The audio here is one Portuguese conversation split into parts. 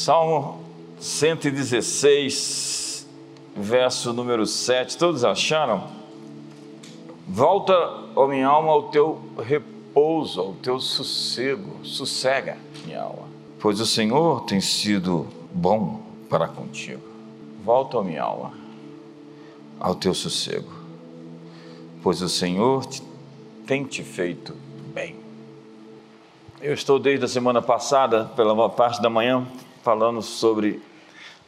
Salmo 116, verso número 7. Todos acharam? Volta, ó minha alma, ao teu repouso, ao teu sossego. Sossega, minha alma. Pois o Senhor tem sido bom para contigo. Volta, ó minha alma, ao teu sossego. Pois o Senhor tem te feito bem. Eu estou desde a semana passada, pela parte da manhã, falando sobre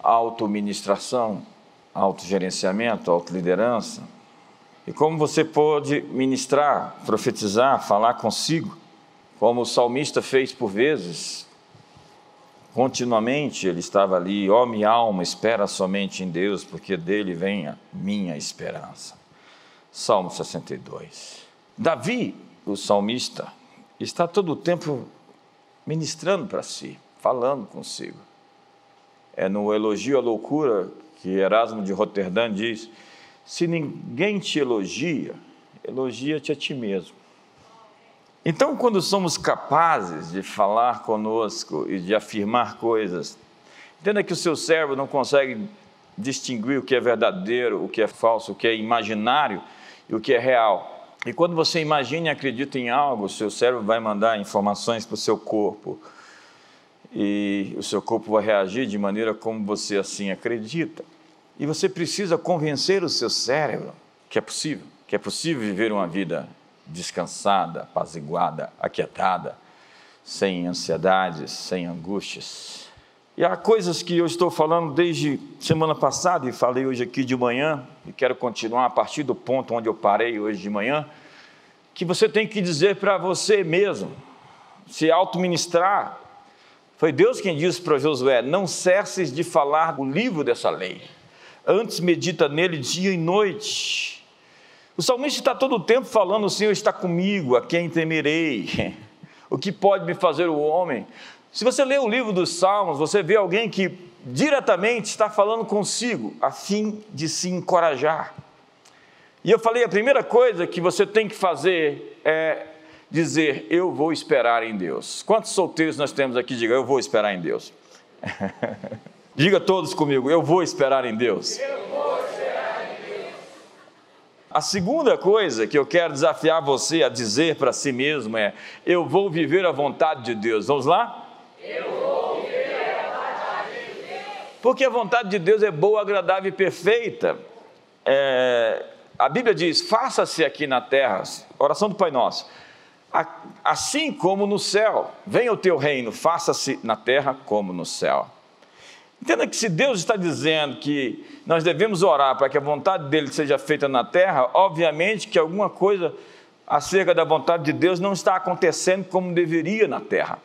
autoministração, autogerenciamento, autoliderança. E como você pode ministrar, profetizar, falar consigo, como o salmista fez por vezes, continuamente ele estava ali, ó oh, minha alma, espera somente em Deus, porque dele vem a minha esperança. Salmo 62. Davi, o salmista, está todo o tempo ministrando para si, falando consigo. É no elogio à loucura que Erasmo de Roterdã diz: se ninguém te elogia, elogia-te a ti mesmo. Então, quando somos capazes de falar conosco e de afirmar coisas, entenda que o seu cérebro não consegue distinguir o que é verdadeiro, o que é falso, o que é imaginário e o que é real. E quando você imagina e acredita em algo, o seu cérebro vai mandar informações para o seu corpo. E o seu corpo vai reagir de maneira como você assim acredita. E você precisa convencer o seu cérebro que é possível, que é possível viver uma vida descansada, apaziguada, aquietada, sem ansiedades, sem angústias. E há coisas que eu estou falando desde semana passada e falei hoje aqui de manhã, e quero continuar a partir do ponto onde eu parei hoje de manhã, que você tem que dizer para você mesmo, se auto-ministrar. Foi Deus quem disse para Josué: Não cesses de falar o livro dessa lei, antes medita nele dia e noite. O salmista está todo o tempo falando: O Senhor está comigo, a quem temerei? O que pode me fazer o homem? Se você lê o livro dos Salmos, você vê alguém que diretamente está falando consigo, a fim de se encorajar. E eu falei: a primeira coisa que você tem que fazer é dizer: Eu vou esperar em Deus. Quantos solteiros nós temos aqui? Diga: Eu vou esperar em Deus. Diga todos comigo: Eu vou esperar em Deus. Eu vou esperar em Deus. A segunda coisa que eu quero desafiar você a dizer para si mesmo é: Eu vou viver a vontade de Deus. Vamos lá? Eu vou viver a vontade de Deus. Porque a vontade de Deus é boa, agradável e perfeita. É, a Bíblia diz: faça-se aqui na terra, oração do Pai Nosso, assim como no céu. Venha o teu reino, faça-se na terra como no céu. Entenda que se Deus está dizendo que nós devemos orar para que a vontade dele seja feita na terra, obviamente que alguma coisa acerca da vontade de Deus não está acontecendo como deveria na terra.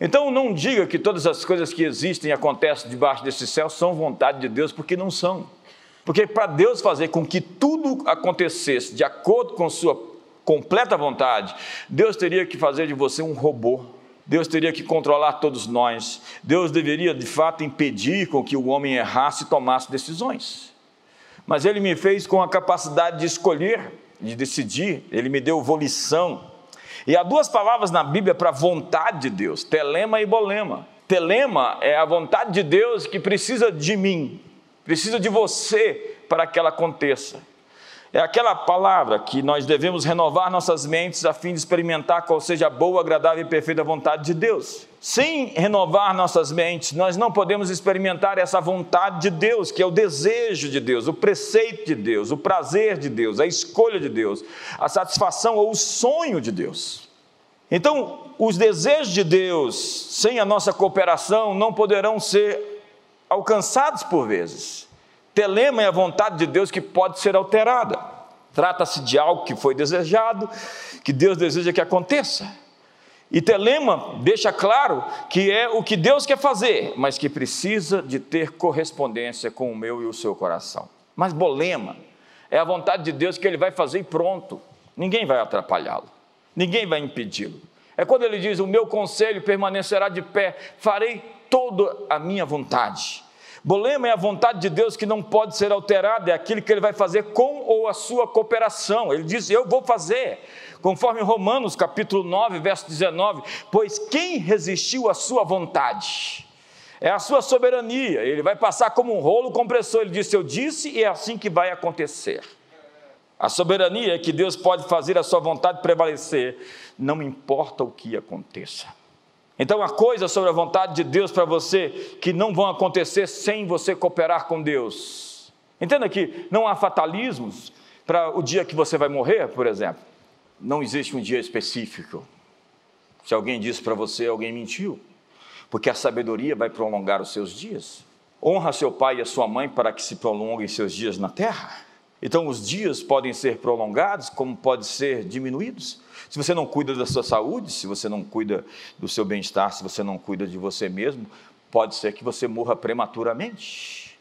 Então não diga que todas as coisas que existem e acontecem debaixo desse céu são vontade de Deus, porque não são. Porque para Deus fazer com que tudo acontecesse de acordo com sua completa vontade, Deus teria que fazer de você um robô. Deus teria que controlar todos nós. Deus deveria, de fato, impedir com que o homem errasse e tomasse decisões. Mas Ele me fez com a capacidade de escolher, de decidir. Ele me deu volição. E há duas palavras na Bíblia para vontade de Deus: telema e bolema. Telema é a vontade de Deus que precisa de mim, precisa de você para que ela aconteça. É aquela palavra que nós devemos renovar nossas mentes a fim de experimentar qual seja a boa, agradável e perfeita vontade de Deus. Sem renovar nossas mentes, nós não podemos experimentar essa vontade de Deus, que é o desejo de Deus, o preceito de Deus, o prazer de Deus, a escolha de Deus, a satisfação ou o sonho de Deus. Então, os desejos de Deus, sem a nossa cooperação, não poderão ser alcançados por vezes. Telema é a vontade de Deus que pode ser alterada. Trata-se de algo que foi desejado, que Deus deseja que aconteça. E Telema deixa claro que é o que Deus quer fazer, mas que precisa de ter correspondência com o meu e o seu coração. Mas Bolema é a vontade de Deus que ele vai fazer e pronto. Ninguém vai atrapalhá-lo, ninguém vai impedi-lo. É quando ele diz: O meu conselho permanecerá de pé, farei toda a minha vontade. Bolema é a vontade de Deus que não pode ser alterada, é aquilo que ele vai fazer com ou a sua cooperação. Ele diz: Eu vou fazer, conforme Romanos capítulo 9, verso 19: Pois quem resistiu à sua vontade? É a sua soberania. Ele vai passar como um rolo compressor. Ele disse: Eu disse e é assim que vai acontecer. A soberania é que Deus pode fazer a sua vontade prevalecer, não importa o que aconteça. Então, há coisas sobre a vontade de Deus para você que não vão acontecer sem você cooperar com Deus. Entenda que não há fatalismos para o dia que você vai morrer, por exemplo. Não existe um dia específico. Se alguém disse para você, alguém mentiu. Porque a sabedoria vai prolongar os seus dias. Honra seu pai e a sua mãe para que se prolonguem seus dias na terra. Então, os dias podem ser prolongados, como podem ser diminuídos. Se você não cuida da sua saúde, se você não cuida do seu bem-estar, se você não cuida de você mesmo, pode ser que você morra prematuramente.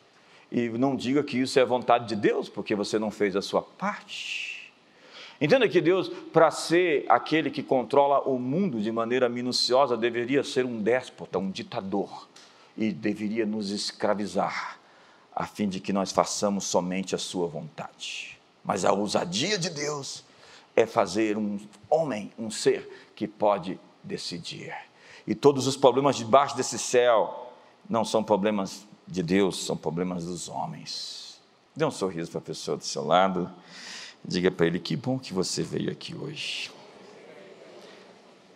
E não diga que isso é vontade de Deus, porque você não fez a sua parte. Entenda que Deus, para ser aquele que controla o mundo de maneira minuciosa, deveria ser um déspota, um ditador, e deveria nos escravizar a fim de que nós façamos somente a Sua vontade. Mas a ousadia de Deus é fazer um homem, um ser que pode decidir. E todos os problemas debaixo desse céu não são problemas de Deus, são problemas dos homens. Dê um sorriso para a pessoa do seu lado, diga para ele: que bom que você veio aqui hoje.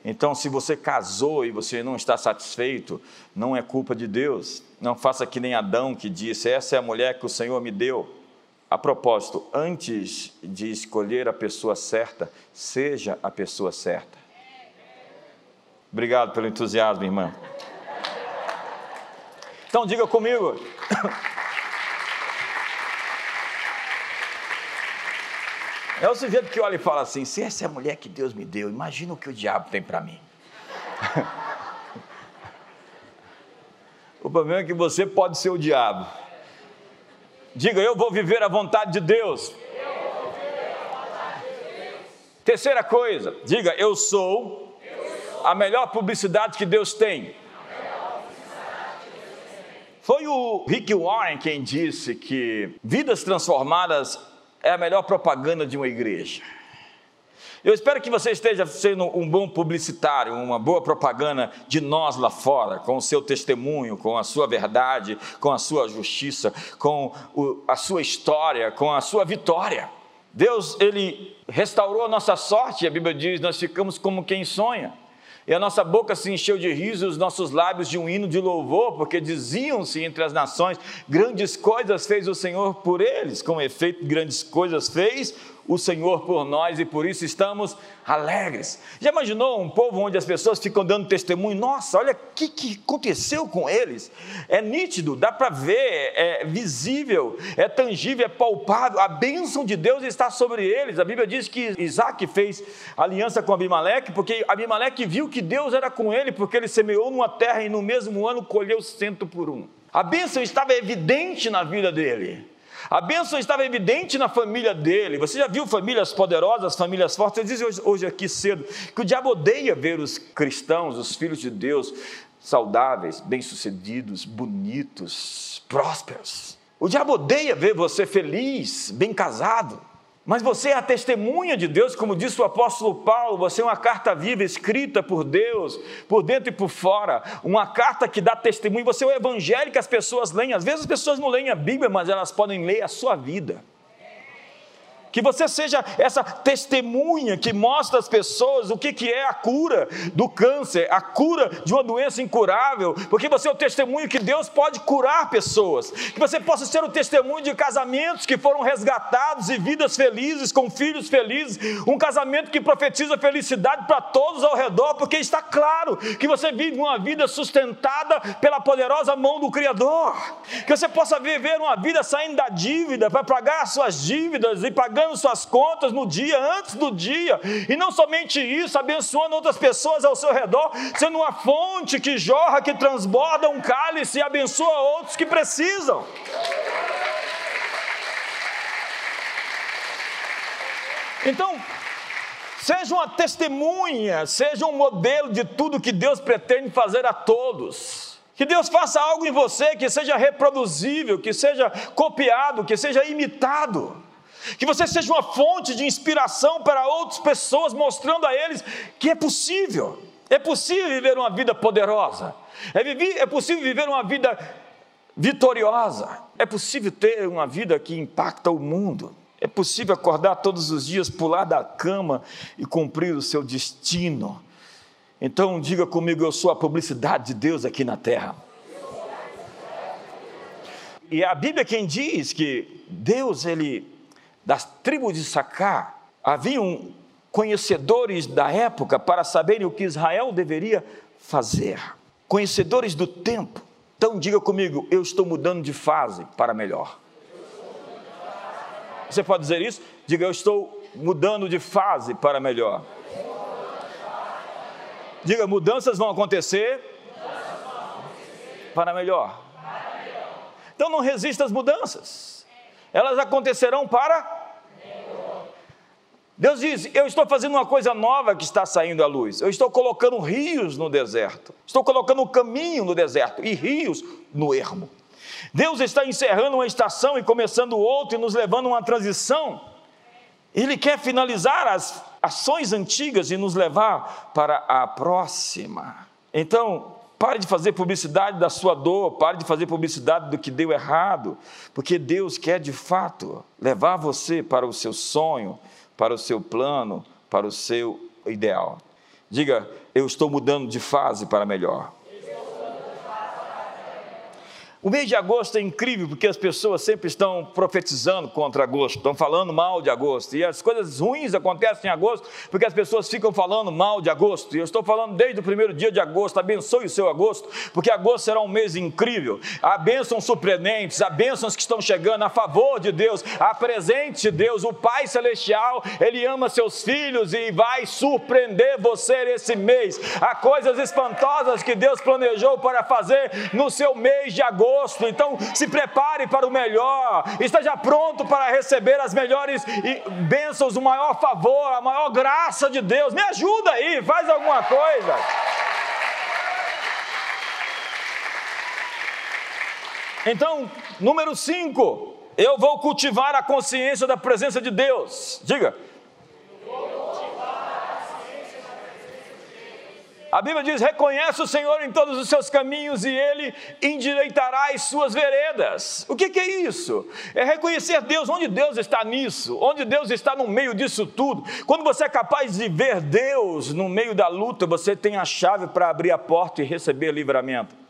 Então, se você casou e você não está satisfeito, não é culpa de Deus. Não faça que nem Adão que disse: Essa é a mulher que o Senhor me deu. A propósito, antes de escolher a pessoa certa, seja a pessoa certa. Obrigado pelo entusiasmo, irmã. Então, diga comigo. É o sujeito que olha e fala assim: se essa é a mulher que Deus me deu, imagina o que o diabo tem para mim. o problema é que você pode ser o diabo. Diga, eu vou viver a vontade de Deus. Terceira coisa, diga, eu sou, a melhor publicidade que Deus tem. Foi o Rick Warren quem disse que vidas transformadas é a melhor propaganda de uma igreja. Eu espero que você esteja sendo um bom publicitário, uma boa propaganda de nós lá fora, com o seu testemunho, com a sua verdade, com a sua justiça, com a sua história, com a sua vitória. Deus, Ele restaurou a nossa sorte, a Bíblia diz: nós ficamos como quem sonha. E a nossa boca se encheu de riso, os nossos lábios de um hino de louvor, porque diziam-se entre as nações: grandes coisas fez o Senhor por eles. Com efeito, grandes coisas fez o Senhor por nós e por isso estamos alegres. Já imaginou um povo onde as pessoas ficam dando testemunho? Nossa, olha o que, que aconteceu com eles. É nítido, dá para ver, é visível, é tangível, é palpável. A bênção de Deus está sobre eles. A Bíblia diz que Isaac fez aliança com Abimeleque, porque Abimeleque viu que Deus era com ele, porque ele semeou numa terra e no mesmo ano colheu cento por um. A bênção estava evidente na vida dele. A bênção estava evidente na família dele. Você já viu famílias poderosas, famílias fortes? Eu disse hoje, hoje aqui cedo que o diabo odeia ver os cristãos, os filhos de Deus, saudáveis, bem-sucedidos, bonitos, prósperos. O diabo odeia ver você feliz, bem casado. Mas você é a testemunha de Deus, como disse o apóstolo Paulo, você é uma carta viva escrita por Deus, por dentro e por fora, uma carta que dá testemunho. Você é o evangelho que as pessoas leem. Às vezes as pessoas não leem a Bíblia, mas elas podem ler a sua vida que você seja essa testemunha que mostra às pessoas o que, que é a cura do câncer, a cura de uma doença incurável, porque você é o testemunho que Deus pode curar pessoas, que você possa ser o testemunho de casamentos que foram resgatados e vidas felizes, com filhos felizes, um casamento que profetiza felicidade para todos ao redor, porque está claro que você vive uma vida sustentada pela poderosa mão do Criador, que você possa viver uma vida saindo da dívida para pagar as suas dívidas e pagando pagando suas contas no dia, antes do dia, e não somente isso, abençoando outras pessoas ao seu redor, sendo uma fonte que jorra, que transborda um cálice e abençoa outros que precisam. Então, seja uma testemunha, seja um modelo de tudo que Deus pretende fazer a todos. Que Deus faça algo em você que seja reproduzível, que seja copiado, que seja imitado que você seja uma fonte de inspiração para outras pessoas, mostrando a eles que é possível. É possível viver uma vida poderosa. É, é possível viver uma vida vitoriosa. É possível ter uma vida que impacta o mundo. É possível acordar todos os dias, pular da cama e cumprir o seu destino. Então diga comigo, eu sou a publicidade de Deus aqui na terra. E a Bíblia quem diz que Deus, ele, das tribos de Sacá, haviam conhecedores da época para saberem o que Israel deveria fazer, conhecedores do tempo. Então diga comigo, eu estou mudando de fase para melhor. Você pode dizer isso? Diga, eu estou mudando de fase para melhor. Diga, mudanças vão acontecer para melhor. Então não resista às mudanças. Elas acontecerão para Deus diz: Eu estou fazendo uma coisa nova que está saindo à luz. Eu estou colocando rios no deserto. Estou colocando um caminho no deserto e rios no ermo. Deus está encerrando uma estação e começando outra e nos levando a uma transição. Ele quer finalizar as ações antigas e nos levar para a próxima. Então, pare de fazer publicidade da sua dor, pare de fazer publicidade do que deu errado, porque Deus quer de fato levar você para o seu sonho, para o seu plano, para o seu ideal. Diga, eu estou mudando de fase para melhor. O mês de agosto é incrível porque as pessoas sempre estão profetizando contra agosto, estão falando mal de agosto. E as coisas ruins acontecem em agosto porque as pessoas ficam falando mal de agosto. E eu estou falando desde o primeiro dia de agosto. Abençoe o seu agosto, porque agosto será um mês incrível. Há bênçãos surpreendentes, há bênçãos que estão chegando a favor de Deus, a presente de Deus. O Pai Celestial, Ele ama seus filhos e vai surpreender você esse mês. Há coisas espantosas que Deus planejou para fazer no seu mês de agosto então se prepare para o melhor, esteja pronto para receber as melhores bênçãos, o maior favor, a maior graça de Deus. Me ajuda aí, faz alguma coisa. Então, número 5, eu vou cultivar a consciência da presença de Deus. Diga. A Bíblia diz: reconhece o Senhor em todos os seus caminhos e ele endireitará as suas veredas. O que, que, é isso? É reconhecer Deus, onde Deus está nisso, onde Deus está no meio disso tudo. Quando você é capaz de ver Deus no meio da luta, você tem a chave para abrir a porta e receber livramento.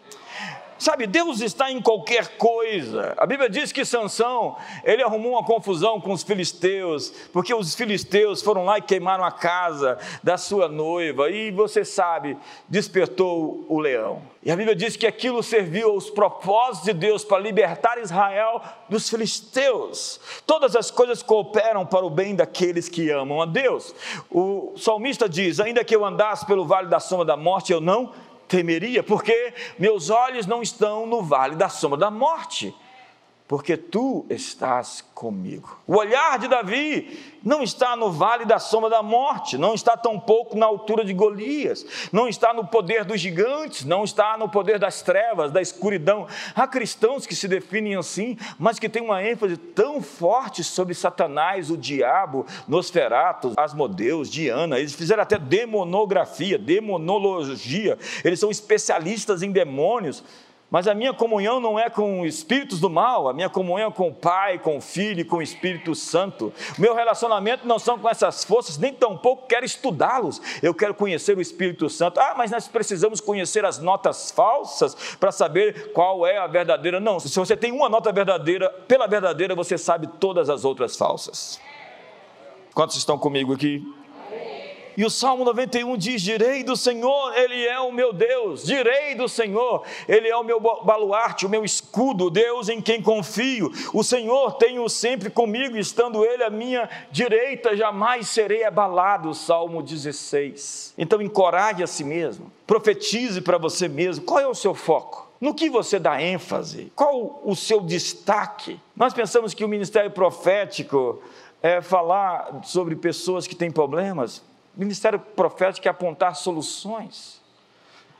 Sabe, Deus está em qualquer coisa. A Bíblia diz que Sansão, ele arrumou uma confusão com os filisteus, porque os filisteus foram lá e queimaram a casa da sua noiva, e você sabe, despertou o leão. E a Bíblia diz que aquilo serviu aos propósitos de Deus para libertar Israel dos filisteus. Todas as coisas cooperam para o bem daqueles que amam a Deus. O salmista diz: Ainda que eu andasse pelo vale da sombra da morte, eu não temeria, porque meus olhos não estão no vale da sombra da morte, porque tu estás comigo. O olhar de Davi não está no vale da sombra da morte, não está tampouco na altura de Golias, não está no poder dos gigantes, não está no poder das trevas, da escuridão. Há cristãos que se definem assim, mas que têm uma ênfase tão forte sobre Satanás, o diabo, Nosferato, Asmodeus, Diana. Eles fizeram até demonografia, demonologia. Eles são especialistas em demônios. Mas a minha comunhão não é com espíritos do mal, a minha comunhão é com o Pai, com o Filho e com o Espírito Santo. Meu relacionamento não são com essas forças, nem tampouco quero estudá-los. Eu quero conhecer o Espírito Santo. Ah, mas nós precisamos conhecer as notas falsas para saber qual é a verdadeira. Não, se você tem uma nota verdadeira, pela verdadeira você sabe todas as outras falsas. Quantos estão comigo aqui? E o Salmo 91 diz: Direi do Senhor, Ele é o meu Deus. Direi do Senhor, Ele é o meu baluarte, o meu escudo, Deus em quem confio. O Senhor tenho sempre comigo, estando Ele à minha direita, jamais serei abalado. Salmo 16. Então encoraje a si mesmo, profetize para você mesmo. Qual é o seu foco? No que você dá ênfase? Qual o seu destaque? Nós pensamos que o ministério profético é falar sobre pessoas que têm problemas. Ministério profético é apontar soluções,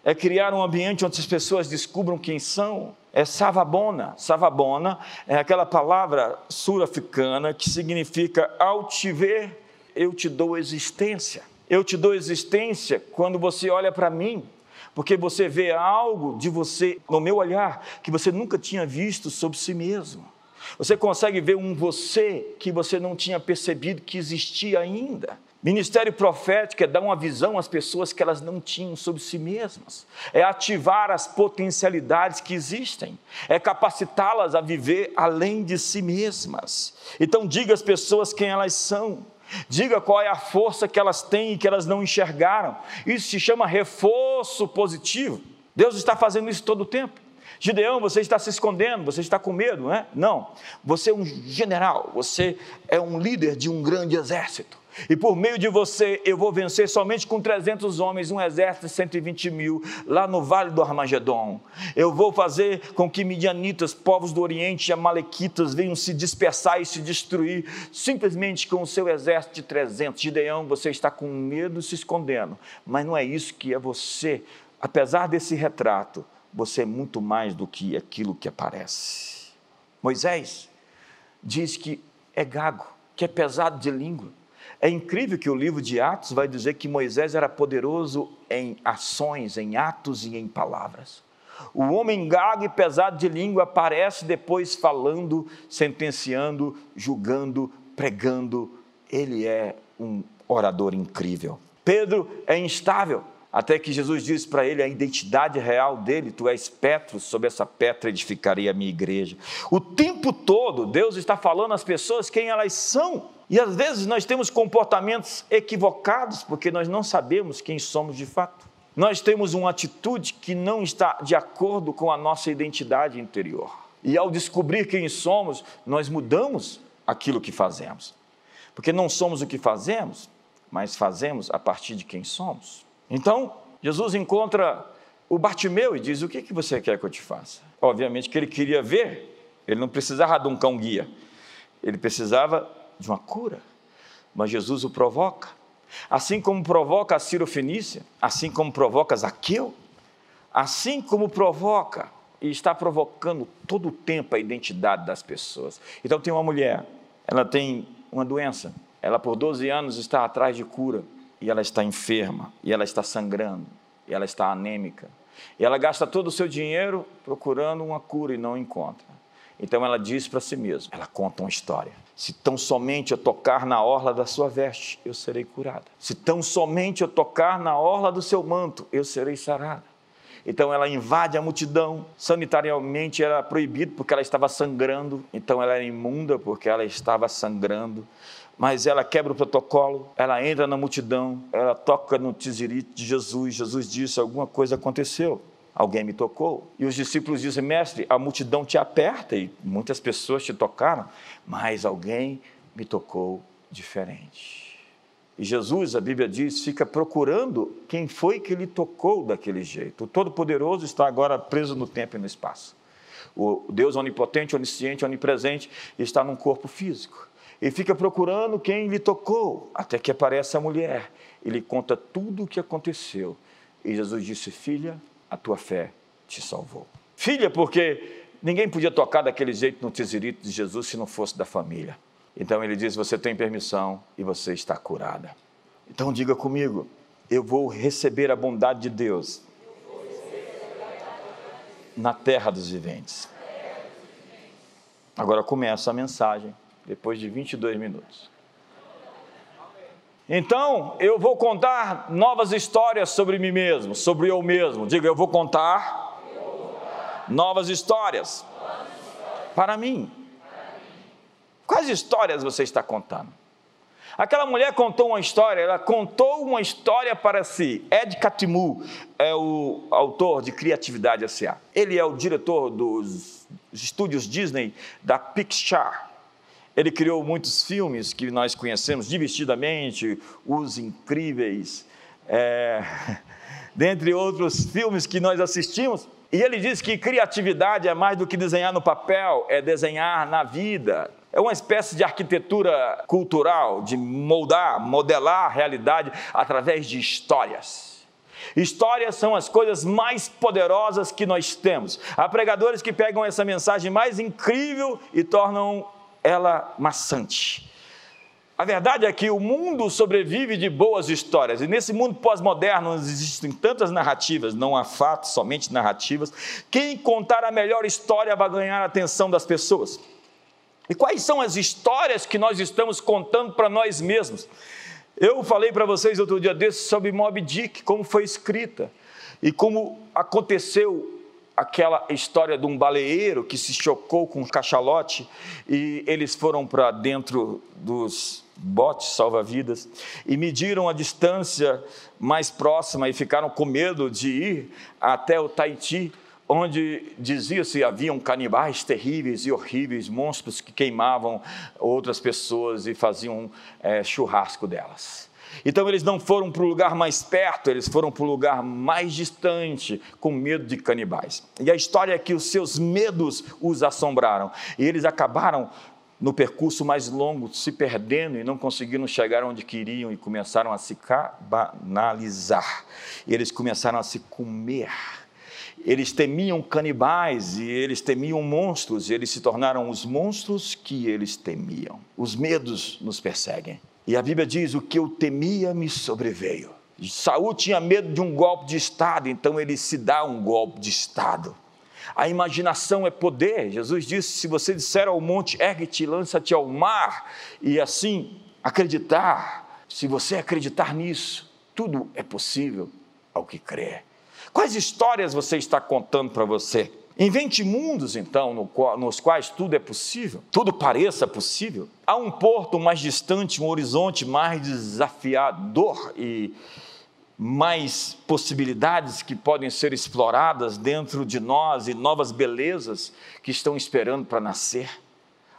é criar um ambiente onde as pessoas descubram quem são. É savabona. Savabona é aquela palavra sul-africana que significa ao te ver, eu te dou existência. Eu te dou existência quando você olha para mim, porque você vê algo de você, no meu olhar, que você nunca tinha visto sobre si mesmo. Você consegue ver um você que você não tinha percebido que existia ainda. Ministério profético é dar uma visão às pessoas que elas não tinham sobre si mesmas, é ativar as potencialidades que existem, é capacitá-las a viver além de si mesmas. Então, diga às pessoas quem elas são, diga qual é a força que elas têm e que elas não enxergaram. Isso se chama reforço positivo. Deus está fazendo isso todo o tempo. Gideão, você está se escondendo, você está com medo, não é? Não. Você é um general, você é um líder de um grande exército. E por meio de você eu vou vencer somente com 300 homens, um exército de 120 mil, lá no vale do Armagedon. Eu vou fazer com que midianitas, povos do Oriente e amalequitas venham se dispersar e se destruir, simplesmente com o seu exército de 300. Gideão, você está com medo se escondendo, mas não é isso que é você. Apesar desse retrato, você é muito mais do que aquilo que aparece. Moisés diz que é gago, que é pesado de língua é incrível que o livro de Atos vai dizer que Moisés era poderoso em ações, em atos e em palavras. O homem gago e pesado de língua aparece depois falando, sentenciando, julgando, pregando. Ele é um orador incrível. Pedro é instável, até que Jesus disse para ele a identidade real dele: Tu és Petro, sobre essa pedra edificarei a minha igreja. O tempo todo, Deus está falando às pessoas quem elas são. E às vezes nós temos comportamentos equivocados porque nós não sabemos quem somos de fato. Nós temos uma atitude que não está de acordo com a nossa identidade interior. E ao descobrir quem somos, nós mudamos aquilo que fazemos. Porque não somos o que fazemos, mas fazemos a partir de quem somos. Então, Jesus encontra o Bartimeu e diz: O que, que você quer que eu te faça? Obviamente que ele queria ver, ele não precisava de um cão guia, ele precisava de uma cura, mas Jesus o provoca. Assim como provoca a Ciro Fenícia, assim como provoca Zaqueu, assim como provoca e está provocando todo o tempo a identidade das pessoas. Então tem uma mulher, ela tem uma doença, ela por 12 anos está atrás de cura e ela está enferma, e ela está sangrando, e ela está anêmica. E ela gasta todo o seu dinheiro procurando uma cura e não encontra. Então ela diz para si mesma, ela conta uma história. Se tão somente eu tocar na orla da sua veste, eu serei curada. Se tão somente eu tocar na orla do seu manto, eu serei sarada. Então ela invade a multidão. Sanitariamente era proibido porque ela estava sangrando. Então ela era imunda porque ela estava sangrando. Mas ela quebra o protocolo, ela entra na multidão, ela toca no tizirite de Jesus. Jesus disse: Alguma coisa aconteceu alguém me tocou. E os discípulos dizem, mestre, a multidão te aperta e muitas pessoas te tocaram, mas alguém me tocou diferente. E Jesus, a Bíblia diz, fica procurando quem foi que lhe tocou daquele jeito. O Todo-Poderoso está agora preso no tempo e no espaço. O Deus onipotente, onisciente, onipresente está num corpo físico. E fica procurando quem lhe tocou, até que aparece a mulher. Ele conta tudo o que aconteceu. E Jesus disse: Filha, a tua fé te salvou. Filha, porque ninguém podia tocar daquele jeito no tesirito de Jesus se não fosse da família. Então ele diz: Você tem permissão e você está curada. Então diga comigo: Eu vou receber a bondade de Deus na terra dos viventes. Agora começa a mensagem, depois de 22 minutos. Então, eu vou contar novas histórias sobre mim mesmo, sobre eu mesmo. Diga, eu vou contar, novas histórias, para mim. Quais histórias você está contando? Aquela mulher contou uma história, ela contou uma história para si. Ed Catmull é o autor de Criatividade S.A. Ele é o diretor dos estúdios Disney da Pixar. Ele criou muitos filmes que nós conhecemos divertidamente, Os Incríveis, é, dentre outros filmes que nós assistimos. E ele diz que criatividade é mais do que desenhar no papel, é desenhar na vida. É uma espécie de arquitetura cultural, de moldar, modelar a realidade através de histórias. Histórias são as coisas mais poderosas que nós temos. Há pregadores que pegam essa mensagem mais incrível e tornam ela maçante. A verdade é que o mundo sobrevive de boas histórias, e nesse mundo pós-moderno existem tantas narrativas, não há fatos, somente narrativas. Quem contar a melhor história vai ganhar a atenção das pessoas. E quais são as histórias que nós estamos contando para nós mesmos? Eu falei para vocês outro dia desse sobre Moby Dick, como foi escrita e como aconteceu aquela história de um baleeiro que se chocou com um cachalote e eles foram para dentro dos botes salva-vidas e mediram a distância mais próxima e ficaram com medo de ir até o Tahiti, onde dizia-se haviam canibais terríveis e horríveis, monstros que queimavam outras pessoas e faziam é, churrasco delas. Então eles não foram para o lugar mais perto, eles foram para o lugar mais distante, com medo de canibais. E a história é que os seus medos os assombraram, e eles acabaram no percurso mais longo, se perdendo e não conseguiram chegar onde queriam e começaram a se banalizar. Eles começaram a se comer. Eles temiam canibais e eles temiam monstros, e eles se tornaram os monstros que eles temiam. Os medos nos perseguem. E a Bíblia diz: o que eu temia me sobreveio. Saul tinha medo de um golpe de Estado, então ele se dá um golpe de Estado. A imaginação é poder. Jesus disse: se você disser ao monte, ergue-te, lança-te ao mar, e assim acreditar, se você acreditar nisso, tudo é possível ao que crê. Quais histórias você está contando para você? Invente mundos, então, no qual, nos quais tudo é possível, tudo pareça possível. Há um porto mais distante, um horizonte mais desafiador e mais possibilidades que podem ser exploradas dentro de nós e novas belezas que estão esperando para nascer.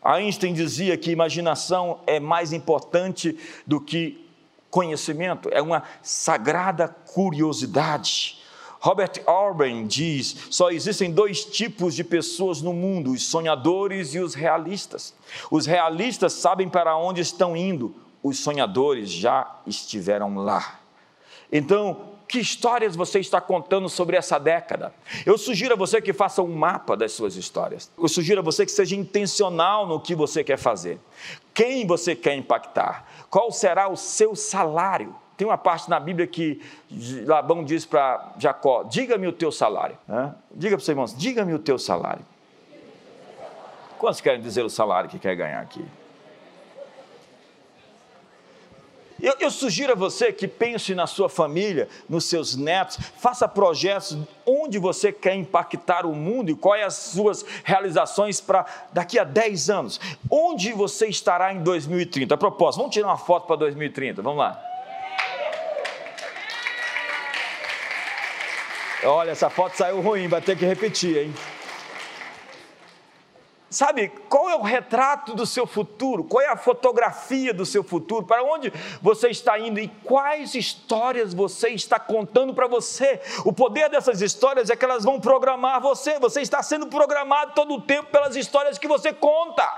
Einstein dizia que imaginação é mais importante do que conhecimento, é uma sagrada curiosidade. Robert Orben diz: só existem dois tipos de pessoas no mundo, os sonhadores e os realistas. Os realistas sabem para onde estão indo, os sonhadores já estiveram lá. Então, que histórias você está contando sobre essa década? Eu sugiro a você que faça um mapa das suas histórias. Eu sugiro a você que seja intencional no que você quer fazer. Quem você quer impactar? Qual será o seu salário? Tem uma parte na Bíblia que Labão diz para Jacó: Diga-me o teu salário. Diga para os irmãos: Diga-me o teu salário. Quantos querem dizer o salário que quer ganhar aqui? Eu, eu, sugiro a você que pense na sua família, nos seus netos, faça projetos onde você quer impactar o mundo e quais as suas realizações para daqui a 10 anos. Onde você estará em 2030? A propósito, vamos tirar uma foto para 2030, vamos lá. Olha, essa foto saiu ruim, vai ter que repetir, hein? Sabe, qual é o retrato do seu futuro? Qual é a fotografia do seu futuro? Para onde você está indo e quais histórias você está contando para você? O poder dessas histórias é que elas vão programar você. Você está sendo programado todo o tempo pelas histórias que você conta.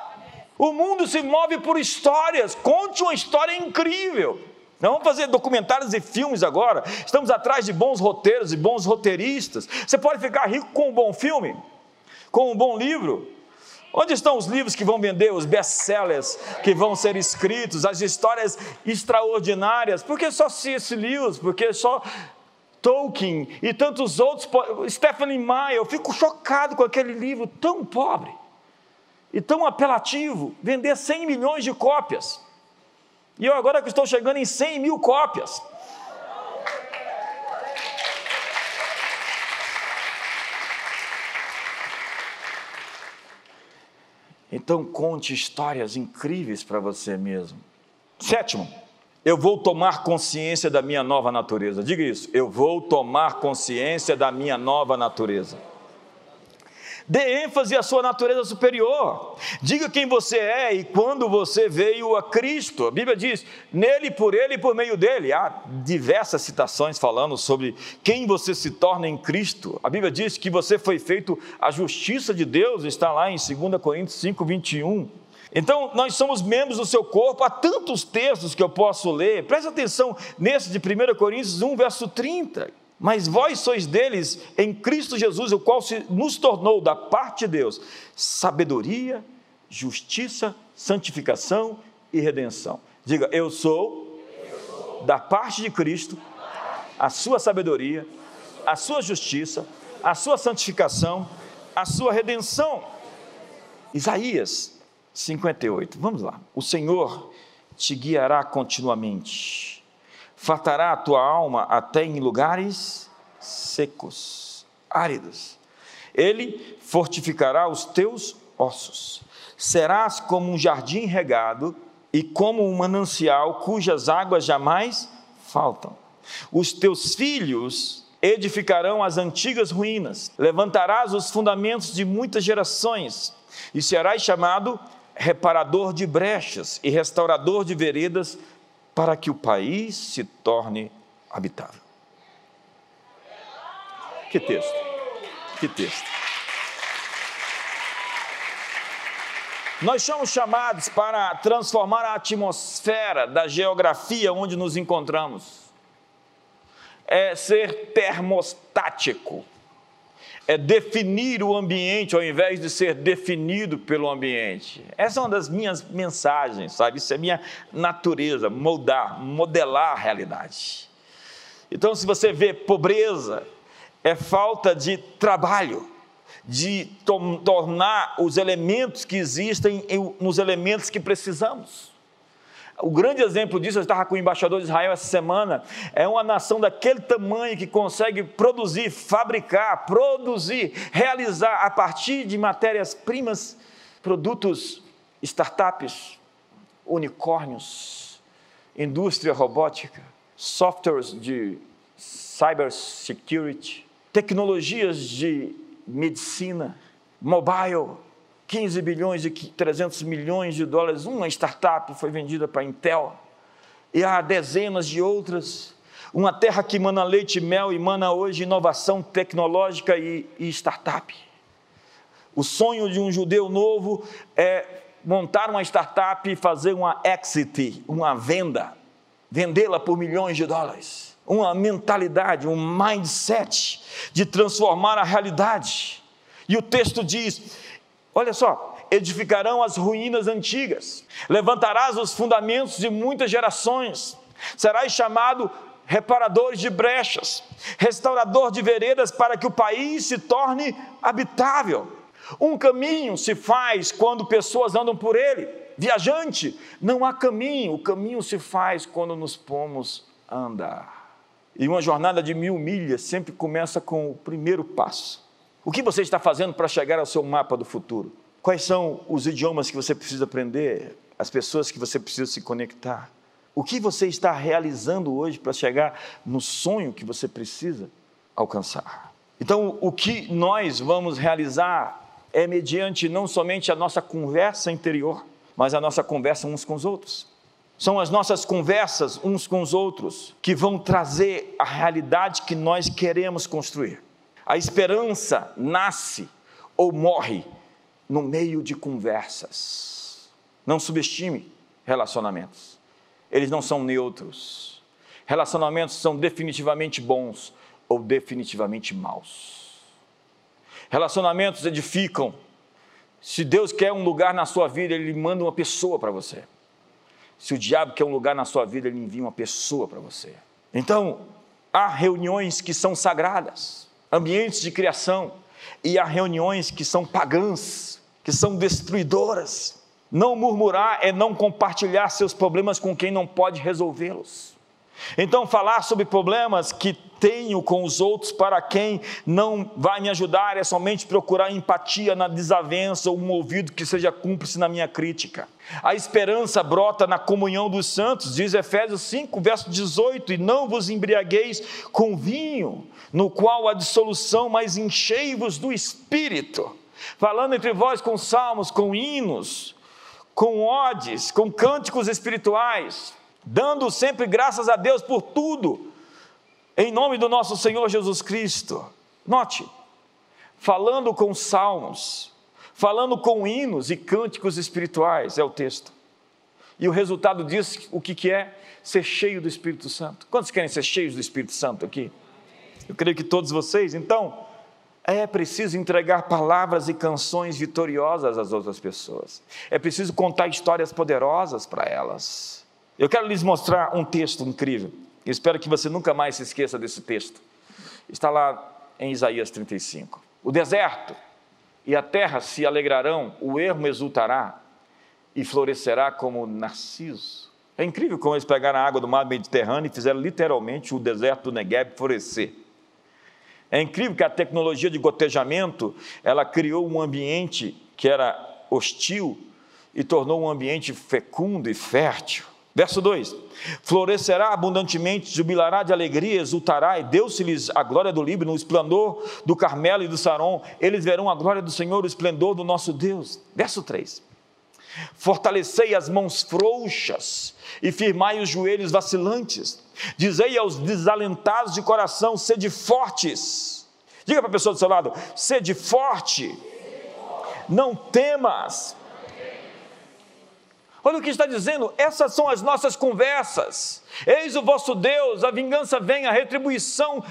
O mundo se move por histórias. Conte uma história incrível. Não vamos fazer documentários e filmes agora. Estamos atrás de bons roteiros e bons roteiristas. Você pode ficar rico com um bom filme, com um bom livro. Onde estão os livros que vão vender, os best-sellers que vão ser escritos, as histórias extraordinárias? Por que só C.S. Lewis? Por que só Tolkien e tantos outros? Stephanie Meyer, eu fico chocado com aquele livro tão pobre e tão apelativo, vender 100 milhões de cópias. E eu agora que estou chegando em 100 mil cópias. Então conte histórias incríveis para você mesmo. Sétimo, eu vou tomar consciência da minha nova natureza. Diga isso, eu vou tomar consciência da minha nova natureza. Dê ênfase à sua natureza superior. Diga quem você é e quando você veio a Cristo. A Bíblia diz: nele, por ele e por meio dele. Há diversas citações falando sobre quem você se torna em Cristo. A Bíblia diz que você foi feito a justiça de Deus, está lá em 2 Coríntios 5, 21. Então, nós somos membros do seu corpo. Há tantos textos que eu posso ler. Preste atenção nesse de 1 Coríntios 1, verso 30 mas vós sois deles em Cristo Jesus, o qual se nos tornou da parte de Deus sabedoria, justiça, santificação e redenção. Diga, eu sou, da parte de Cristo, a sua sabedoria, a sua justiça, a sua santificação, a sua redenção. Isaías 58, vamos lá. O Senhor te guiará continuamente, fartará a tua alma até em lugares secos, áridos. Ele fortificará os teus ossos. Serás como um jardim regado e como um manancial cujas águas jamais faltam. Os teus filhos edificarão as antigas ruínas, levantarás os fundamentos de muitas gerações, e serás chamado reparador de brechas e restaurador de veredas, para que o país se torne habitável. Que texto, que texto. Nós somos chamados para transformar a atmosfera da geografia onde nos encontramos é ser termostático, é definir o ambiente ao invés de ser definido pelo ambiente. Essa é uma das minhas mensagens, sabe? Isso é minha natureza, moldar, modelar a realidade. Então, se você vê pobreza, é falta de trabalho, de tornar os elementos que existem nos elementos que precisamos. O grande exemplo disso, eu estava com o embaixador de Israel essa semana, é uma nação daquele tamanho que consegue produzir, fabricar, produzir, realizar a partir de matérias-primas, produtos, startups, unicórnios, indústria robótica, softwares de cybersecurity, tecnologias de medicina, mobile, 15 bilhões e 300 milhões de dólares, uma startup foi vendida para a Intel, e há dezenas de outras. Uma terra que mana leite e mel e mana hoje inovação tecnológica e, e startup. O sonho de um judeu novo é montar uma startup e fazer uma exit, uma venda, vendê-la por milhões de dólares. Uma mentalidade, um mindset de transformar a realidade. E o texto diz: Olha só, edificarão as ruínas antigas, levantarás os fundamentos de muitas gerações, serás chamado reparador de brechas, restaurador de veredas para que o país se torne habitável. Um caminho se faz quando pessoas andam por ele. Viajante, não há caminho, o caminho se faz quando nos pomos a andar. E uma jornada de mil milhas sempre começa com o primeiro passo. O que você está fazendo para chegar ao seu mapa do futuro? Quais são os idiomas que você precisa aprender? As pessoas que você precisa se conectar? O que você está realizando hoje para chegar no sonho que você precisa alcançar? Então, o que nós vamos realizar é mediante não somente a nossa conversa interior, mas a nossa conversa uns com os outros. São as nossas conversas uns com os outros que vão trazer a realidade que nós queremos construir. A esperança nasce ou morre no meio de conversas. Não subestime relacionamentos. Eles não são neutros. Relacionamentos são definitivamente bons ou definitivamente maus. Relacionamentos edificam. Se Deus quer um lugar na sua vida, Ele manda uma pessoa para você. Se o diabo quer um lugar na sua vida, ele envia uma pessoa para você. Então, há reuniões que são sagradas ambientes de criação, e há reuniões que são pagãs, que são destruidoras. Não murmurar é não compartilhar seus problemas com quem não pode resolvê-los. Então, falar sobre problemas que tenho com os outros para quem não vai me ajudar é somente procurar empatia na desavença ou um ouvido que seja cúmplice na minha crítica. A esperança brota na comunhão dos santos, diz Efésios 5, verso 18: E não vos embriagueis com vinho, no qual há dissolução, mas enchei-vos do espírito. Falando entre vós com salmos, com hinos, com odes, com cânticos espirituais dando sempre graças a Deus por tudo, em nome do nosso Senhor Jesus Cristo. Note, falando com salmos, falando com hinos e cânticos espirituais, é o texto. E o resultado disso, o que, que é? Ser cheio do Espírito Santo. Quantos querem ser cheios do Espírito Santo aqui? Eu creio que todos vocês. Então, é preciso entregar palavras e canções vitoriosas às outras pessoas. É preciso contar histórias poderosas para elas. Eu quero lhes mostrar um texto incrível. Eu espero que você nunca mais se esqueça desse texto. Está lá em Isaías 35. O deserto e a terra se alegrarão, o ermo exultará e florescerá como narciso. É incrível como eles pegaram a água do mar Mediterrâneo e fizeram literalmente o deserto do Negev florescer. É incrível que a tecnologia de gotejamento, ela criou um ambiente que era hostil e tornou um ambiente fecundo e fértil. Verso 2: Florescerá abundantemente, jubilará de alegria, exultará, e deu-se-lhes a glória do Líbano, o esplendor do Carmelo e do Saron. Eles verão a glória do Senhor, o esplendor do nosso Deus. Verso 3: Fortalecei as mãos frouxas e firmai os joelhos vacilantes. Dizei aos desalentados de coração: sede fortes. Diga para a pessoa do seu lado: sede forte. Não temas Olha o que está dizendo, essas são as nossas conversas. Eis o vosso Deus, a vingança vem, a retribuição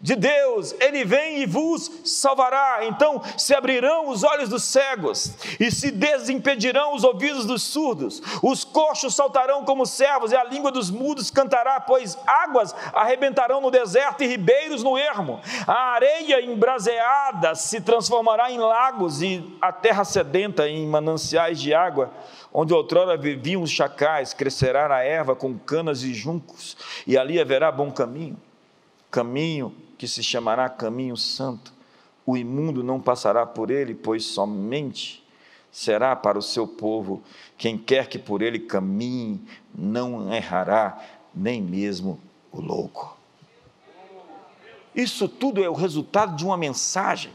de Deus, ele vem e vos salvará. Então se abrirão os olhos dos cegos e se desimpedirão os ouvidos dos surdos. Os coxos saltarão como servos e a língua dos mudos cantará, pois águas arrebentarão no deserto e ribeiros no ermo. A areia embraseada se transformará em lagos e a terra sedenta em mananciais de água. Onde outrora viviam os chacais, crescerá a erva com canas e juncos, e ali haverá bom caminho, caminho que se chamará caminho santo. O imundo não passará por ele, pois somente será para o seu povo. Quem quer que por ele caminhe, não errará, nem mesmo o louco. Isso tudo é o resultado de uma mensagem.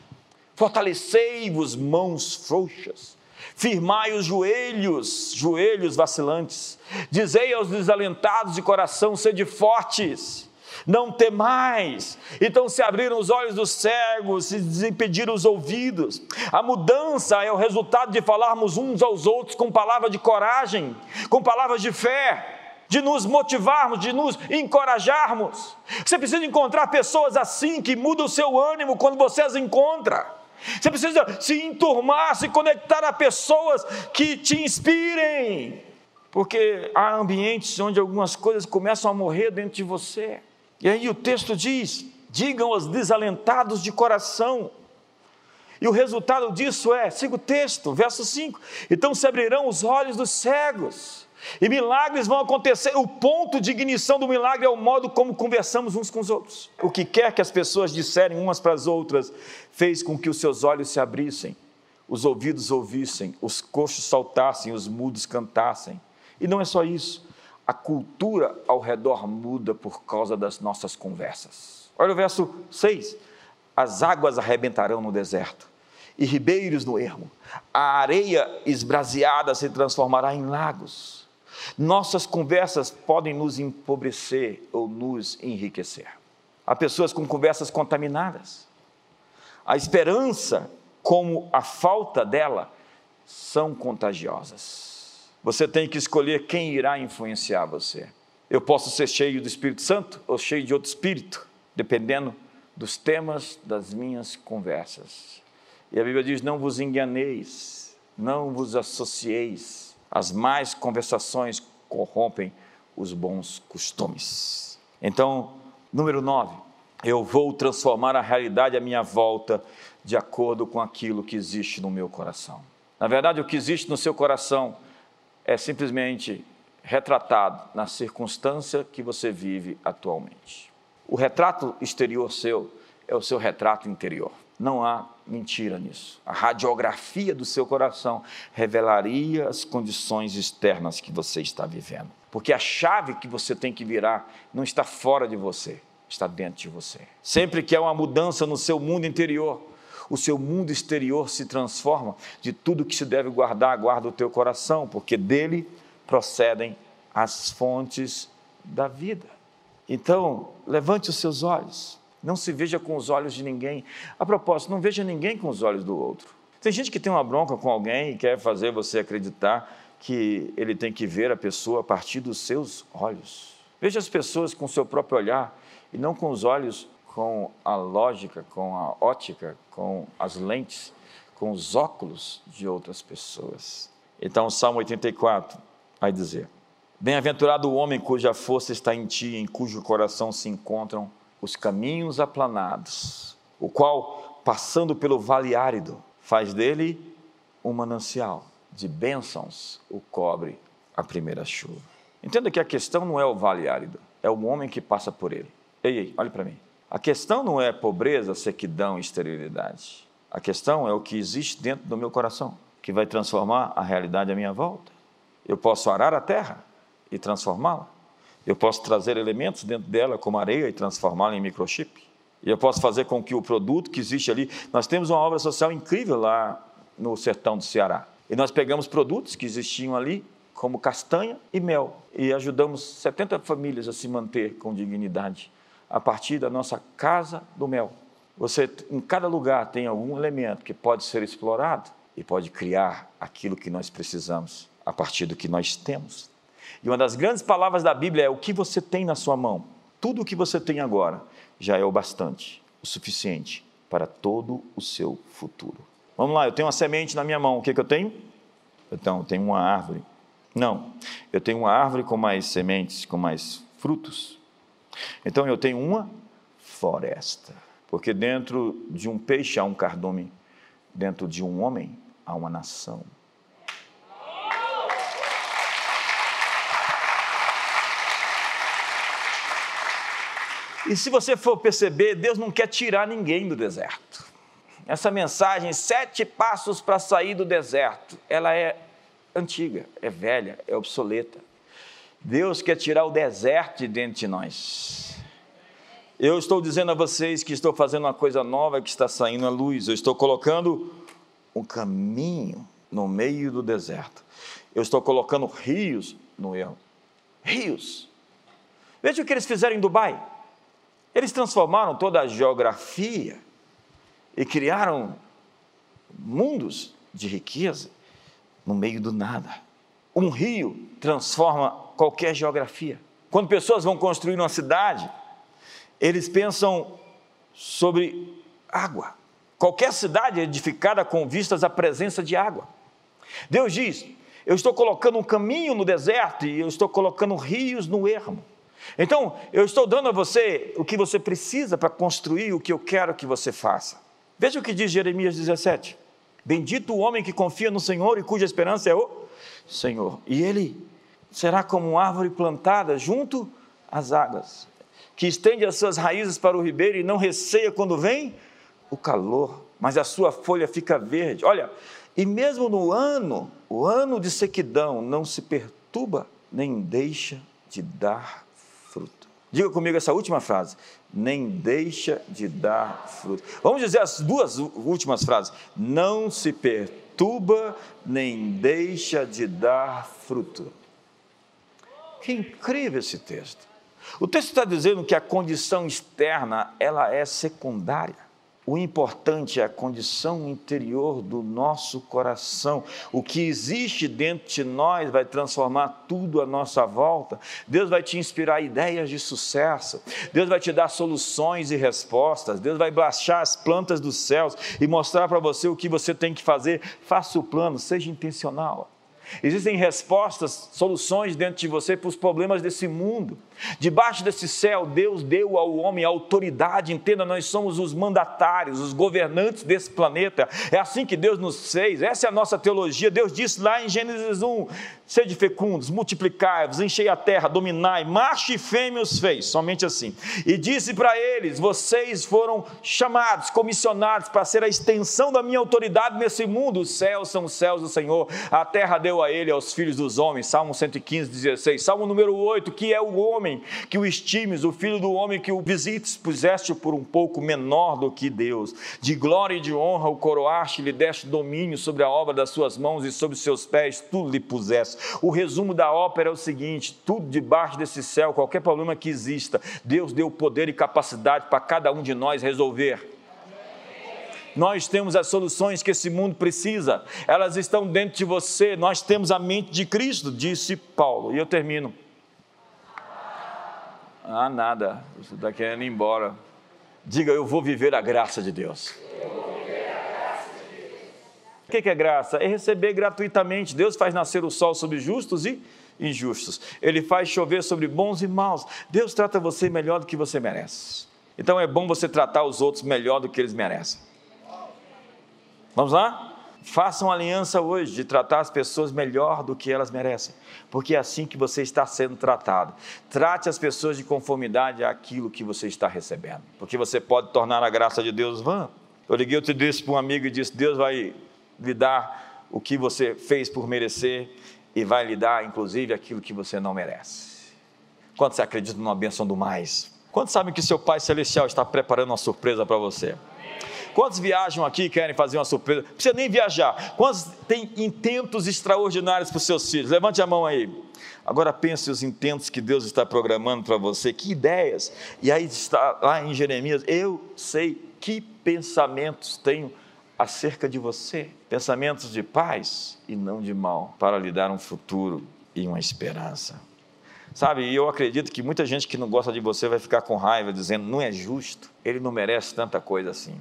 Fortalecei-vos, mãos frouxas Firmai os joelhos, joelhos vacilantes. Dizei aos desalentados de coração: sede fortes, não temais. Então se abriram os olhos dos cegos, se desimpediram os ouvidos. A mudança é o resultado de falarmos uns aos outros com palavras de coragem, com palavras de fé de nos motivarmos, de nos encorajarmos. Você precisa encontrar pessoas assim que mudam o seu ânimo quando você as encontra. Você precisa se enturmar, se conectar a pessoas que te inspirem. Porque há ambientes onde algumas coisas começam a morrer dentro de você. E aí o texto diz: digam aos desalentados de coração. E o resultado disso é, siga o texto, verso 5: então se abrirão os olhos dos cegos e milagres vão acontecer. O ponto de ignição do milagre é o modo como conversamos uns com os outros. O que quer que as pessoas disserem umas para as outras fez com que os seus olhos se abrissem, os ouvidos ouvissem, os coxos saltassem, os mudos cantassem. E não é só isso. A cultura ao redor muda por causa das nossas conversas. Olha o verso 6. As águas arrebentarão no deserto e ribeiros no ermo. A areia esbraseada se transformará em lagos nossas conversas podem nos empobrecer ou nos enriquecer. Há pessoas com conversas contaminadas. A esperança, como a falta dela, são contagiosas. Você tem que escolher quem irá influenciar você. Eu posso ser cheio do Espírito Santo ou cheio de outro espírito, dependendo dos temas das minhas conversas. E a Bíblia diz: não vos enganeis, não vos associeis as más conversações corrompem os bons costumes. Então, número 9, eu vou transformar a realidade à minha volta de acordo com aquilo que existe no meu coração. Na verdade, o que existe no seu coração é simplesmente retratado na circunstância que você vive atualmente. O retrato exterior seu é o seu retrato interior. Não há mentira nisso. A radiografia do seu coração revelaria as condições externas que você está vivendo. Porque a chave que você tem que virar não está fora de você, está dentro de você. Sempre que há uma mudança no seu mundo interior, o seu mundo exterior se transforma. De tudo que se deve guardar, guarda o teu coração, porque dele procedem as fontes da vida. Então, levante os seus olhos não se veja com os olhos de ninguém. A propósito, não veja ninguém com os olhos do outro. Tem gente que tem uma bronca com alguém e quer fazer você acreditar que ele tem que ver a pessoa a partir dos seus olhos. Veja as pessoas com o seu próprio olhar e não com os olhos com a lógica, com a ótica, com as lentes, com os óculos de outras pessoas. Então, Salmo 84 vai dizer: Bem-aventurado o homem cuja força está em ti, em cujo coração se encontram os caminhos aplanados, o qual, passando pelo vale árido, faz dele um manancial de bênçãos, o cobre a primeira chuva. Entenda que a questão não é o vale árido, é o homem que passa por ele. Ei, ei, olhe para mim. A questão não é pobreza, sequidão esterilidade. A questão é o que existe dentro do meu coração, que vai transformar a realidade à minha volta. Eu posso arar a terra e transformá-la. Eu posso trazer elementos dentro dela, como areia, e transformá-la em microchip. E eu posso fazer com que o produto que existe ali. Nós temos uma obra social incrível lá no sertão do Ceará. E nós pegamos produtos que existiam ali, como castanha e mel, e ajudamos 70 famílias a se manter com dignidade a partir da nossa casa do mel. Você, em cada lugar, tem algum elemento que pode ser explorado e pode criar aquilo que nós precisamos a partir do que nós temos. E uma das grandes palavras da Bíblia é o que você tem na sua mão. Tudo o que você tem agora já é o bastante, o suficiente para todo o seu futuro. Vamos lá, eu tenho uma semente na minha mão. O que, que eu tenho? Então, eu tenho uma árvore. Não, eu tenho uma árvore com mais sementes, com mais frutos. Então, eu tenho uma floresta. Porque dentro de um peixe há um cardume, dentro de um homem há uma nação. E se você for perceber, Deus não quer tirar ninguém do deserto. Essa mensagem, sete passos para sair do deserto, ela é antiga, é velha, é obsoleta. Deus quer tirar o deserto de dentro de nós. Eu estou dizendo a vocês que estou fazendo uma coisa nova que está saindo à luz. Eu estou colocando um caminho no meio do deserto. Eu estou colocando rios no erro. Rios. Veja o que eles fizeram em Dubai. Eles transformaram toda a geografia e criaram mundos de riqueza no meio do nada. Um rio transforma qualquer geografia. Quando pessoas vão construir uma cidade, eles pensam sobre água. Qualquer cidade é edificada com vistas à presença de água. Deus diz: Eu estou colocando um caminho no deserto e eu estou colocando rios no ermo. Então, eu estou dando a você o que você precisa para construir o que eu quero que você faça. Veja o que diz Jeremias 17: Bendito o homem que confia no Senhor e cuja esperança é o Senhor. E ele será como árvore plantada junto às águas, que estende as suas raízes para o ribeiro e não receia quando vem o calor, mas a sua folha fica verde. Olha, e mesmo no ano, o ano de sequidão, não se perturba, nem deixa de dar Diga comigo essa última frase. Nem deixa de dar fruto. Vamos dizer as duas últimas frases. Não se perturba, nem deixa de dar fruto. Que incrível esse texto. O texto está dizendo que a condição externa ela é secundária. O importante é a condição interior do nosso coração. O que existe dentro de nós vai transformar tudo à nossa volta. Deus vai te inspirar ideias de sucesso. Deus vai te dar soluções e respostas. Deus vai baixar as plantas dos céus e mostrar para você o que você tem que fazer. Faça o plano, seja intencional. Existem respostas, soluções dentro de você para os problemas desse mundo. Debaixo desse céu, Deus deu ao homem autoridade. Entenda, nós somos os mandatários, os governantes desse planeta. É assim que Deus nos fez. Essa é a nossa teologia. Deus disse lá em Gênesis 1: Sede fecundos, multiplicai-vos, enchei a terra, dominai, macho e fêmea os fez, somente assim. E disse para eles: Vocês foram chamados, comissionados para ser a extensão da minha autoridade nesse mundo. Os céus são os céus do Senhor, a terra deu a ele, aos filhos dos homens. Salmo 115, 16. Salmo número 8: Que é o homem que o estimes, o filho do homem que o visites, puseste por um pouco menor do que Deus. De glória e de honra o coroaste, lhe deste domínio sobre a obra das suas mãos e sobre seus pés, tudo lhe puseste. O resumo da ópera é o seguinte: tudo debaixo desse céu, qualquer problema que exista, Deus deu poder e capacidade para cada um de nós resolver. Nós temos as soluções que esse mundo precisa, elas estão dentro de você. Nós temos a mente de Cristo, disse Paulo. E eu termino. Ah, nada, você está querendo ir embora. Diga, eu vou viver a graça de Deus. O que é graça? É receber gratuitamente. Deus faz nascer o sol sobre justos e injustos. Ele faz chover sobre bons e maus. Deus trata você melhor do que você merece. Então é bom você tratar os outros melhor do que eles merecem. Vamos lá? Façam aliança hoje de tratar as pessoas melhor do que elas merecem, porque é assim que você está sendo tratado. Trate as pessoas de conformidade àquilo que você está recebendo, porque você pode tornar a graça de Deus vã. Eu liguei outro dia para um amigo e disse: Deus vai lhe dar o que você fez por merecer e vai lhe dar, inclusive, aquilo que você não merece. Quantos acreditam numa bênção do mais? Quantos sabem que seu Pai Celestial está preparando uma surpresa para você? Quantos viajam aqui e querem fazer uma surpresa? Não precisa nem viajar. Quantos têm intentos extraordinários para os seus filhos? Levante a mão aí. Agora pense os intentos que Deus está programando para você, que ideias. E aí está lá em Jeremias, eu sei que pensamentos tenho acerca de você, pensamentos de paz e não de mal, para lhe dar um futuro e uma esperança. Sabe, e eu acredito que muita gente que não gosta de você vai ficar com raiva, dizendo: não é justo, ele não merece tanta coisa assim.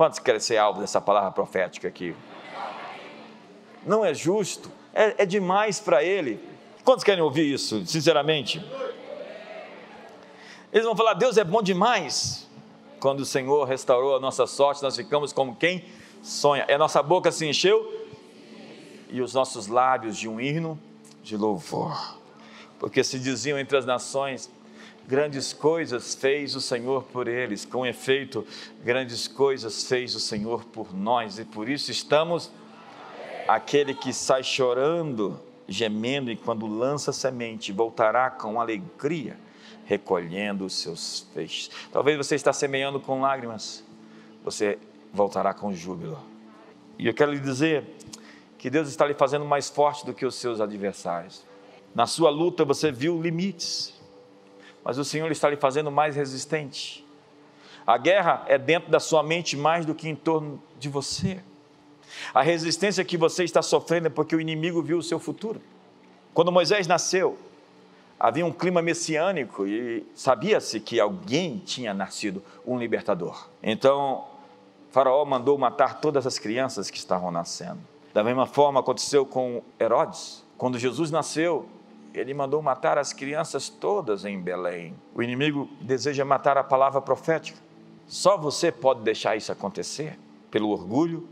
Quantos querem ser alvo dessa palavra profética aqui? Não é justo, é, é demais para ele. Quantos querem ouvir isso, sinceramente? Eles vão falar: Deus é bom demais. Quando o Senhor restaurou a nossa sorte, nós ficamos como quem sonha. É nossa boca se encheu e os nossos lábios de um hino de louvor. Porque se diziam entre as nações: Grandes coisas fez o Senhor por eles, com efeito, grandes coisas fez o Senhor por nós, e por isso estamos. Aquele que sai chorando, gemendo, e quando lança semente, voltará com alegria, recolhendo os seus feixes. Talvez você está semeando com lágrimas, você voltará com júbilo. E eu quero lhe dizer que Deus está lhe fazendo mais forte do que os seus adversários. Na sua luta você viu limites, mas o Senhor está lhe fazendo mais resistente. A guerra é dentro da sua mente mais do que em torno de você. A resistência que você está sofrendo é porque o inimigo viu o seu futuro. Quando Moisés nasceu, havia um clima messiânico e sabia-se que alguém tinha nascido, um libertador. Então, Faraó mandou matar todas as crianças que estavam nascendo. Da mesma forma aconteceu com Herodes. Quando Jesus nasceu, ele mandou matar as crianças todas em Belém. O inimigo deseja matar a palavra profética. Só você pode deixar isso acontecer pelo orgulho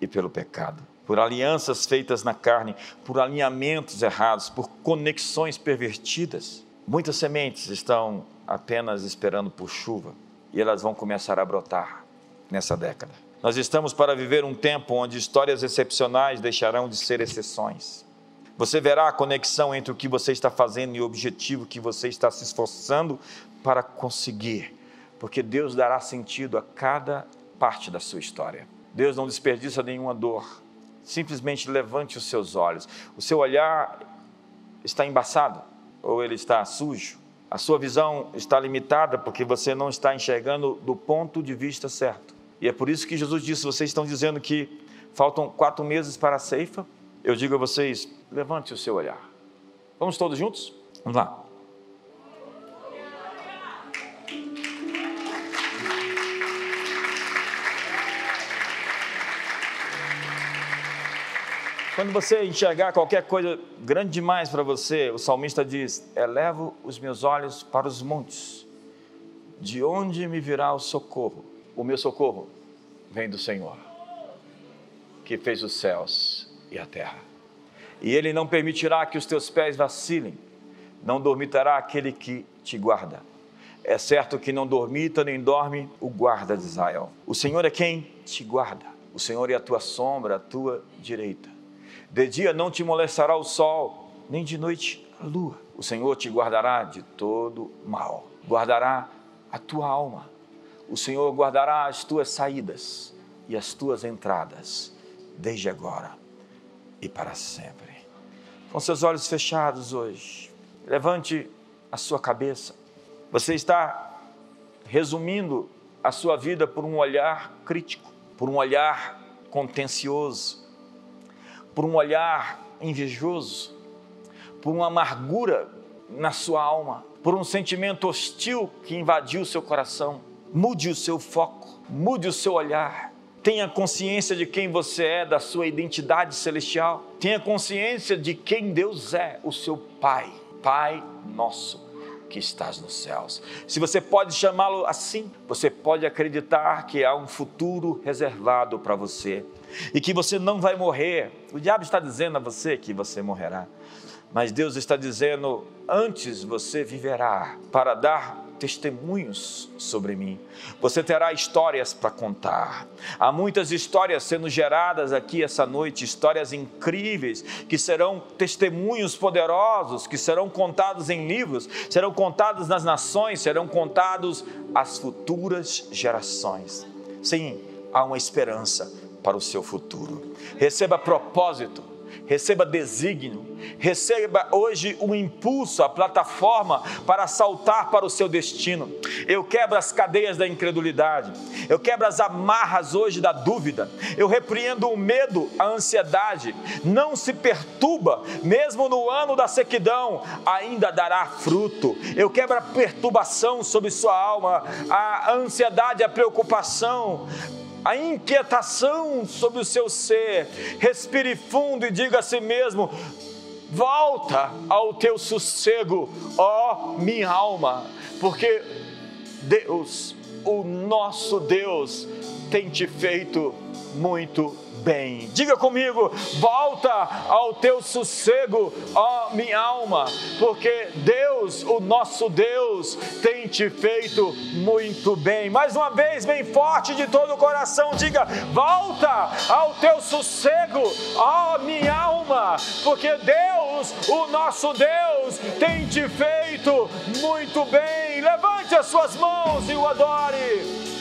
e pelo pecado, por alianças feitas na carne, por alinhamentos errados, por conexões pervertidas. Muitas sementes estão apenas esperando por chuva e elas vão começar a brotar nessa década. Nós estamos para viver um tempo onde histórias excepcionais deixarão de ser exceções. Você verá a conexão entre o que você está fazendo e o objetivo que você está se esforçando para conseguir, porque Deus dará sentido a cada parte da sua história. Deus não desperdiça nenhuma dor. Simplesmente levante os seus olhos. O seu olhar está embaçado ou ele está sujo. A sua visão está limitada porque você não está enxergando do ponto de vista certo. E é por isso que Jesus disse: vocês estão dizendo que faltam quatro meses para a ceifa. Eu digo a vocês: levante o seu olhar. Vamos todos juntos? Vamos lá. Quando você enxergar qualquer coisa grande demais para você, o salmista diz: Elevo os meus olhos para os montes, de onde me virá o socorro? O meu socorro vem do Senhor, que fez os céus e a terra e ele não permitirá que os teus pés vacilem, não dormitará aquele que te guarda. É certo que não dormita nem dorme o guarda de Israel. O Senhor é quem te guarda, o Senhor é a tua sombra, a tua direita. De dia não te molestará o sol, nem de noite a lua. O Senhor te guardará de todo mal, guardará a tua alma. O Senhor guardará as tuas saídas e as tuas entradas, desde agora e para sempre com seus olhos fechados hoje, levante a sua cabeça. Você está resumindo a sua vida por um olhar crítico, por um olhar contencioso, por um olhar invejoso, por uma amargura na sua alma, por um sentimento hostil que invadiu o seu coração. Mude o seu foco, mude o seu olhar Tenha consciência de quem você é, da sua identidade celestial. Tenha consciência de quem Deus é, o seu Pai, Pai nosso que estás nos céus. Se você pode chamá-lo assim, você pode acreditar que há um futuro reservado para você e que você não vai morrer. O diabo está dizendo a você que você morrerá, mas Deus está dizendo: antes você viverá para dar testemunhos sobre mim. Você terá histórias para contar. Há muitas histórias sendo geradas aqui essa noite, histórias incríveis que serão testemunhos poderosos, que serão contados em livros, serão contados nas nações, serão contados às futuras gerações. Sim, há uma esperança para o seu futuro. Receba propósito receba desígnio, receba hoje um impulso, a plataforma para saltar para o seu destino. Eu quebro as cadeias da incredulidade, eu quebro as amarras hoje da dúvida, eu repreendo o medo, a ansiedade. Não se perturba, mesmo no ano da sequidão, ainda dará fruto. Eu quebro a perturbação sobre sua alma, a ansiedade, a preocupação a inquietação sobre o seu ser. Respire fundo e diga a si mesmo: volta ao teu sossego, ó minha alma, porque Deus, o nosso Deus, tem te feito muito bem. Diga comigo: volta ao teu sossego, ó minha alma, porque Deus, o nosso Deus, tem te feito muito bem. Mais uma vez, bem forte de todo o coração, diga: volta ao teu sossego, ó minha alma, porque Deus, o nosso Deus, tem te feito muito bem. Levante as suas mãos e o adore.